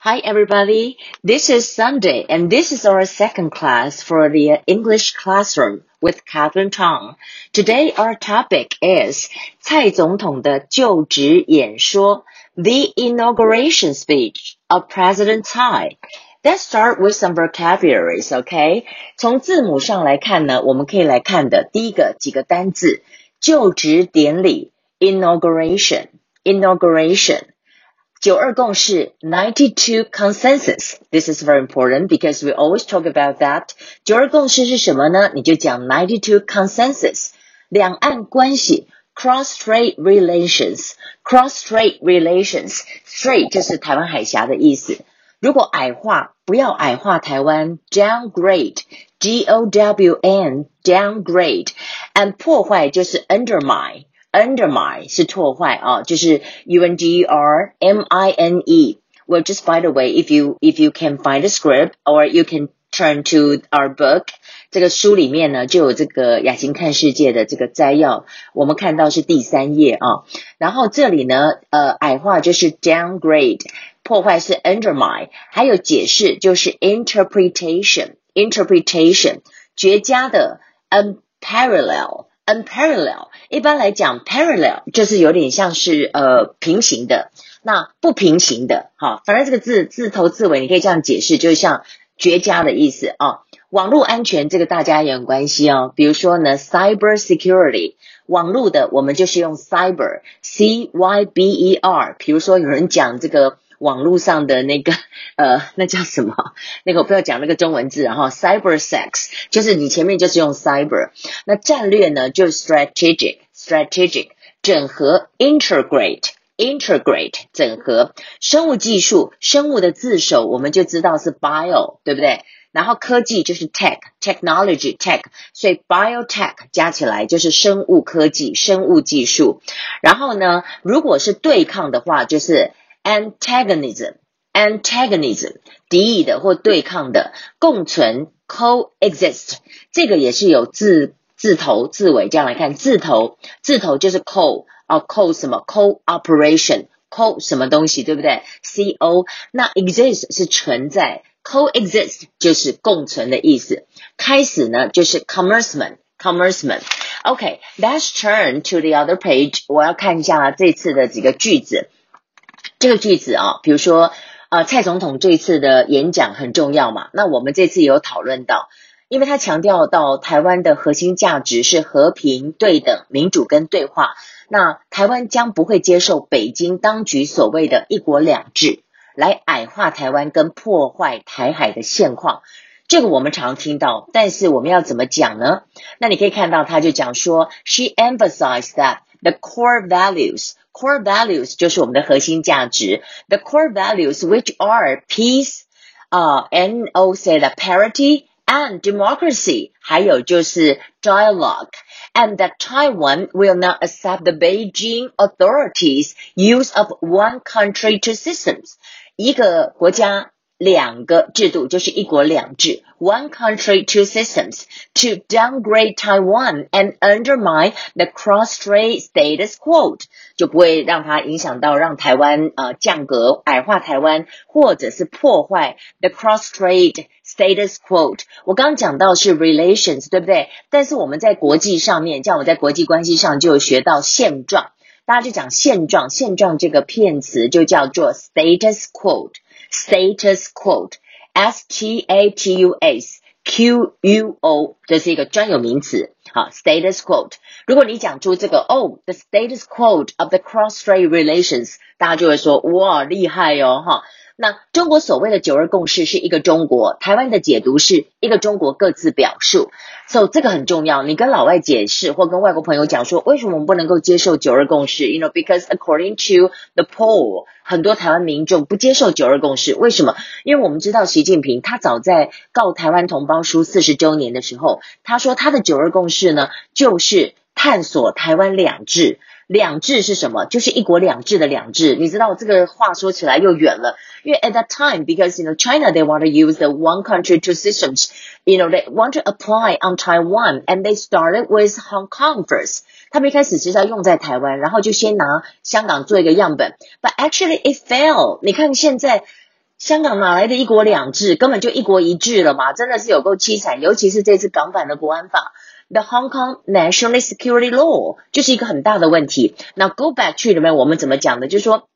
Hi everybody, this is Sunday and this is our second class for the English classroom with Catherine Tong. Today our topic is 蔡总统的就职演说 The inauguration speech of President Tsai. Let's start with some vocabularies, okay? 从字母上来看呢，我们可以来看的第一个几个单字，就职典礼 inauguration, inauguration. 九二共识 ninety-two consensus. This is very important because we always talk about that. 九二共识是什么呢？你就讲 ninety-two consensus. 两岸关系 cross-strait relations. Cross-strait relations. Strait 就是台湾海峡的意思。如果矮化，不要矮化台湾，downgrade。G O W N downgrade。and 破坏就是 undermine。 undermine 是破坏啊，就是 U N G R M I N E. Well, just by the way, if you if you can find a script or you can turn to our book，这个书里面呢就有这个雅琴看世界的这个摘要，我们看到是第三页啊。然后这里呢，呃，矮化就是 downgrade，破坏是 undermine，还有解释就是 interpretation，interpretation，绝佳的 unparalleled。 unparallel，一般来讲，parallel 就是有点像是呃平行的，那不平行的，哈，反正这个字字头字尾你可以这样解释，就是像绝佳的意思啊。网络安全这个大家也很关心哦，比如说呢，cyber security，网络的我们就是用 cyber，c y b e r，比如说有人讲这个。网络上的那个 呃，那叫什么？那个我不要讲那个中文字，然后 cyber sex 就是你前面就是用 cyber。那战略呢，就是 strategic，strategic 整合 integrate，integrate 整合。生物技术，生物的字首我们就知道是 bio，对不对？然后科技就是 tech，technology，tech，所以 biotech 加起来就是生物科技、生物技术。然后呢，如果是对抗的话，就是 antagonism，antagonism 敌意的或对抗的，共存 coexist 这个也是有字字头字尾这样来看，字头字头就是 co 啊 co 什么 cooperation co 什么东西对不对？co 那 exist 是存在，coexist 就是共存的意思。开始呢就是 commencement commencement。OK，let's turn to the other page，我要看一下这次的几个句子。 这个句子啊，比如说，呃，蔡总统这次的演讲很重要嘛？那我们这次也有讨论到，因为他强调到台湾的核心价值是和平、对等、民主跟对话。那台湾将不会接受北京当局所谓的一国两制来矮化台湾跟破坏台海的现况。这个我们常听到，但是我们要怎么讲呢？那你可以看到，他就讲说，She emphasized that the core values。core values 就是我们的核心价值。The core values which are peace, uh, and also the parity and democracy，还有就是 dialogue。And that Taiwan will not accept the Beijing authorities' use of one country two systems。一个国家 两个制度就是一国两制，one country two systems to downgrade Taiwan and undermine the cross-strait status quo，就不会让它影响到让台湾呃降格、矮化台湾，或者是破坏 the cross-strait status quo。我刚刚讲到是 relations，对不对？但是我们在国际上面，像我在国际关系上就有学到现状，大家就讲现状，现状这个片词就叫做 status quo。status quo，s t a t u s q u o，这是一个专有名词。好，status quo。如果你讲出这个哦，the status quo of the cross-strait relations，大家就会说哇，厉害哦，哈。那中国所谓的九二共识是一个中国，台湾的解读是一个中国各自表述，所以这个很重要。你跟老外解释或跟外国朋友讲说，为什么我们不能够接受九二共识？You know, because according to the poll，很多台湾民众不接受九二共识，为什么？因为我们知道习近平他早在告台湾同胞书四十周年的时候，他说他的九二共识呢，就是探索台湾两制。两制是什么？就是一国两制的两制。你知道这个话说起来又远了，因为 at that time because you know China they want to use the one country two systems, you know they want to apply on Taiwan and they started with Hong Kong first. 他们一开始是要用在台湾，然后就先拿香港做一个样本，but actually it failed。你看现在。香港哪来的一国两制？根本就一国一制了嘛！真的是有够凄惨，尤其是这次港版的国安法 ，The Hong Kong National Security Law 就是一个很大的问题。那 Go back 去里面我们怎么讲的？就是说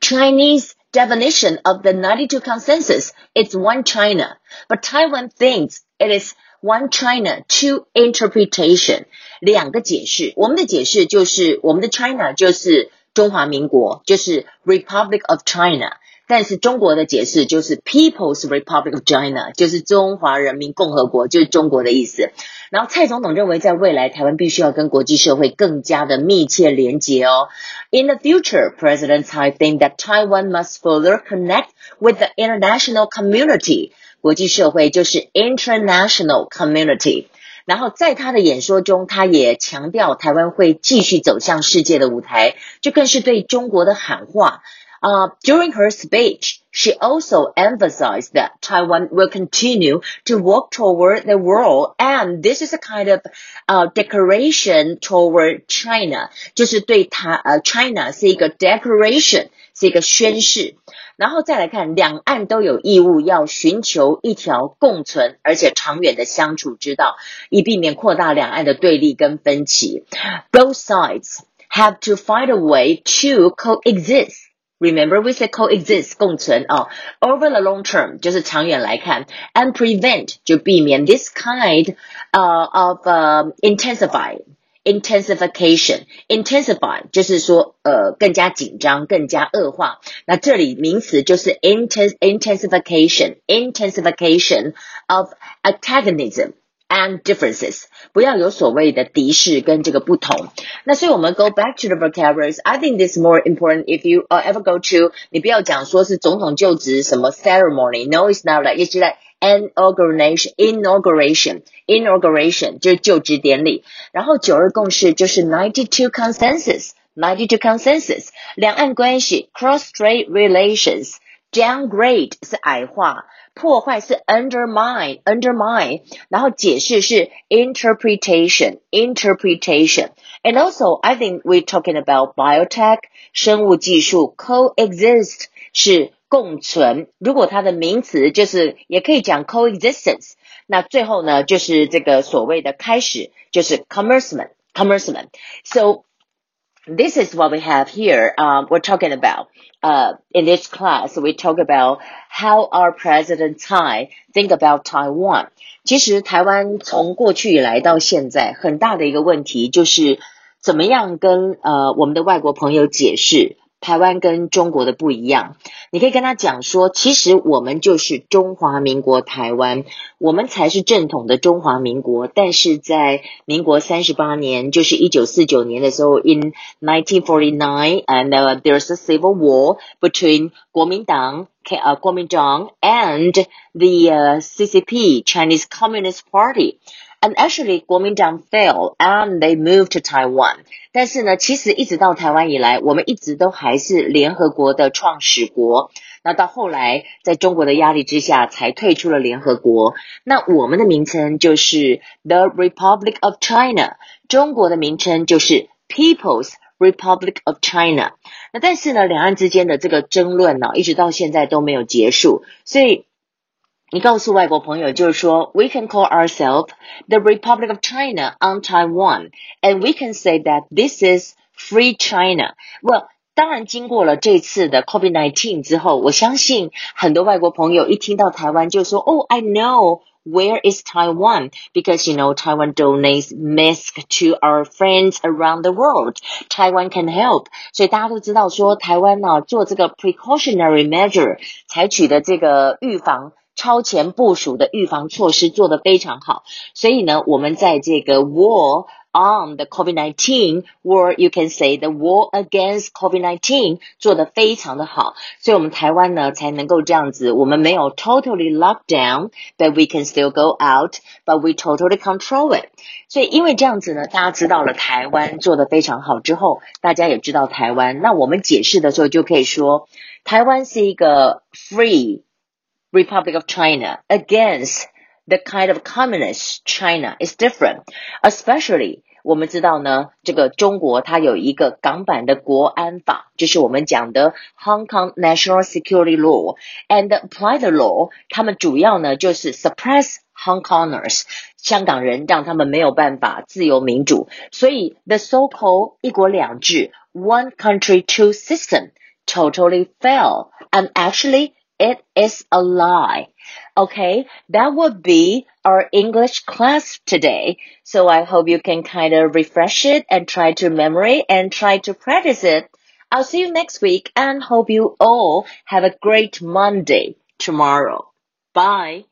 Chinese definition of the 92 consensus is one China, but Taiwan thinks it is one China two interpretation 两个解释。我们的解释就是我们的 China 就是中华民国，就是 Republic of China。 但是中国的解释就是 People's Republic of China，就是中华人民共和国，就是中国的意思。然后蔡总统认为，在未来台湾必须要跟国际社会更加的密切连接哦。In the future, President Tsai think that Taiwan must further connect with the international community。国际社会就是 international community。然后在他的演说中，他也强调台湾会继续走向世界的舞台，这更是对中国的喊话。Uh, during her speech, she also emphasized that Taiwan will continue to walk toward the world, and this is a kind of uh, declaration toward China，就是对它呃 China 是一个 declaration，是一个宣誓。然后再来看，两岸都有义务要寻求一条共存而且长远的相处之道，以避免扩大两岸的对立跟分歧。Both sides have to find a way to coexist. Remember, we said coexist 共存哦。Over the long term 就是长远来看，and prevent 就避免 this kind uh of uh intensify intensification intensify 就是说呃更加紧张、更加恶化。那这里名词就是 intens intensification intensification of antagonism。 and differences，不要有所谓的敌视跟这个不同。那所以我们 go back to the vocabularies. I think this is more important if you uh, ever go to，你不要讲说是总统就职什么 ceremony. No, it's not like it's like inauguration, inauguration, inauguration 就是就职典礼。然后九二共识就是 ninety two consensus, ninety two consensus，两岸关系 cross-strait relations。Downgrade 是矮化， 破坏是 undermine undermine，然后解释是 interpretation interpretation。And also, I think we're talking about biotech 生物技术 coexist 是共存。如果它的名词就是也可以讲 coexistence。那最后呢，就是这个所谓的开始，就是 commencement commencement。So this is what we have here. Um, we're talking about uh, in this class. We talk about how our President Tsai think about Taiwan. 其实台湾从过去以来到现在，很大的一个问题就是怎么样跟呃我们的外国朋友解释 台湾跟中国的不一样，你可以跟他讲说，其实我们就是中华民国台湾，我们才是正统的中华民国。但是在民国三十八年，就是一九四九年的时候，in nineteen forty nine，and there's a civil war between 国民党，呃，国民党 and the CCP Chinese Communist Party。And actually, 国民党 fell and they moved to Taiwan. 但是呢，其实一直到台湾以来，我们一直都还是联合国的创始国。那到后来，在中国的压力之下，才退出了联合国。那我们的名称就是 The Republic of China，中国的名称就是 People's Republic of China。那但是呢，两岸之间的这个争论呢，一直到现在都没有结束，所以。你告诉外国朋友，就是说，we can call ourselves the Republic of China on Taiwan, and we can say that this is free China. Well, 当然，经过了这次的 COVID-19 之后，我相信很多外国朋友一听到台湾就说，Oh, I know where is Taiwan? Because you know Taiwan donates masks to our friends around the world. Taiwan can help. 所以大家都知道说，台湾呢、啊、做这个 precautionary measure 采取的这个预防。 超前部署的预防措施做得非常好，所以呢，我们在这个 war on the COVID-19 war, you can say the war against COVID-19 做得非常的好，所以我们台湾呢才能够这样子，我们没有 totally lock down, but we can still go out, but we totally control it。所以因为这样子呢，大家知道了台湾做得非常好之后，大家也知道台湾，那我们解释的时候就可以说，台湾是一个 free。 Republic of China against the kind of communist China is different. Especially 我们知道呢，这个中国它有一个港版的国安法，就是我们讲的 Hong Kong National Security Law and Apply the Law，他们主要呢就是 suppress Hong Kongers，香港人让他们没有办法自由民主，所以 the so-called 一国两制 One Country Two System totally fail and actually it is a lie. Okay, that would be our English class today. So I hope you can kind of refresh it and try to memory and try to practice it. I'll see you next week and hope you all have a great Monday tomorrow. Bye.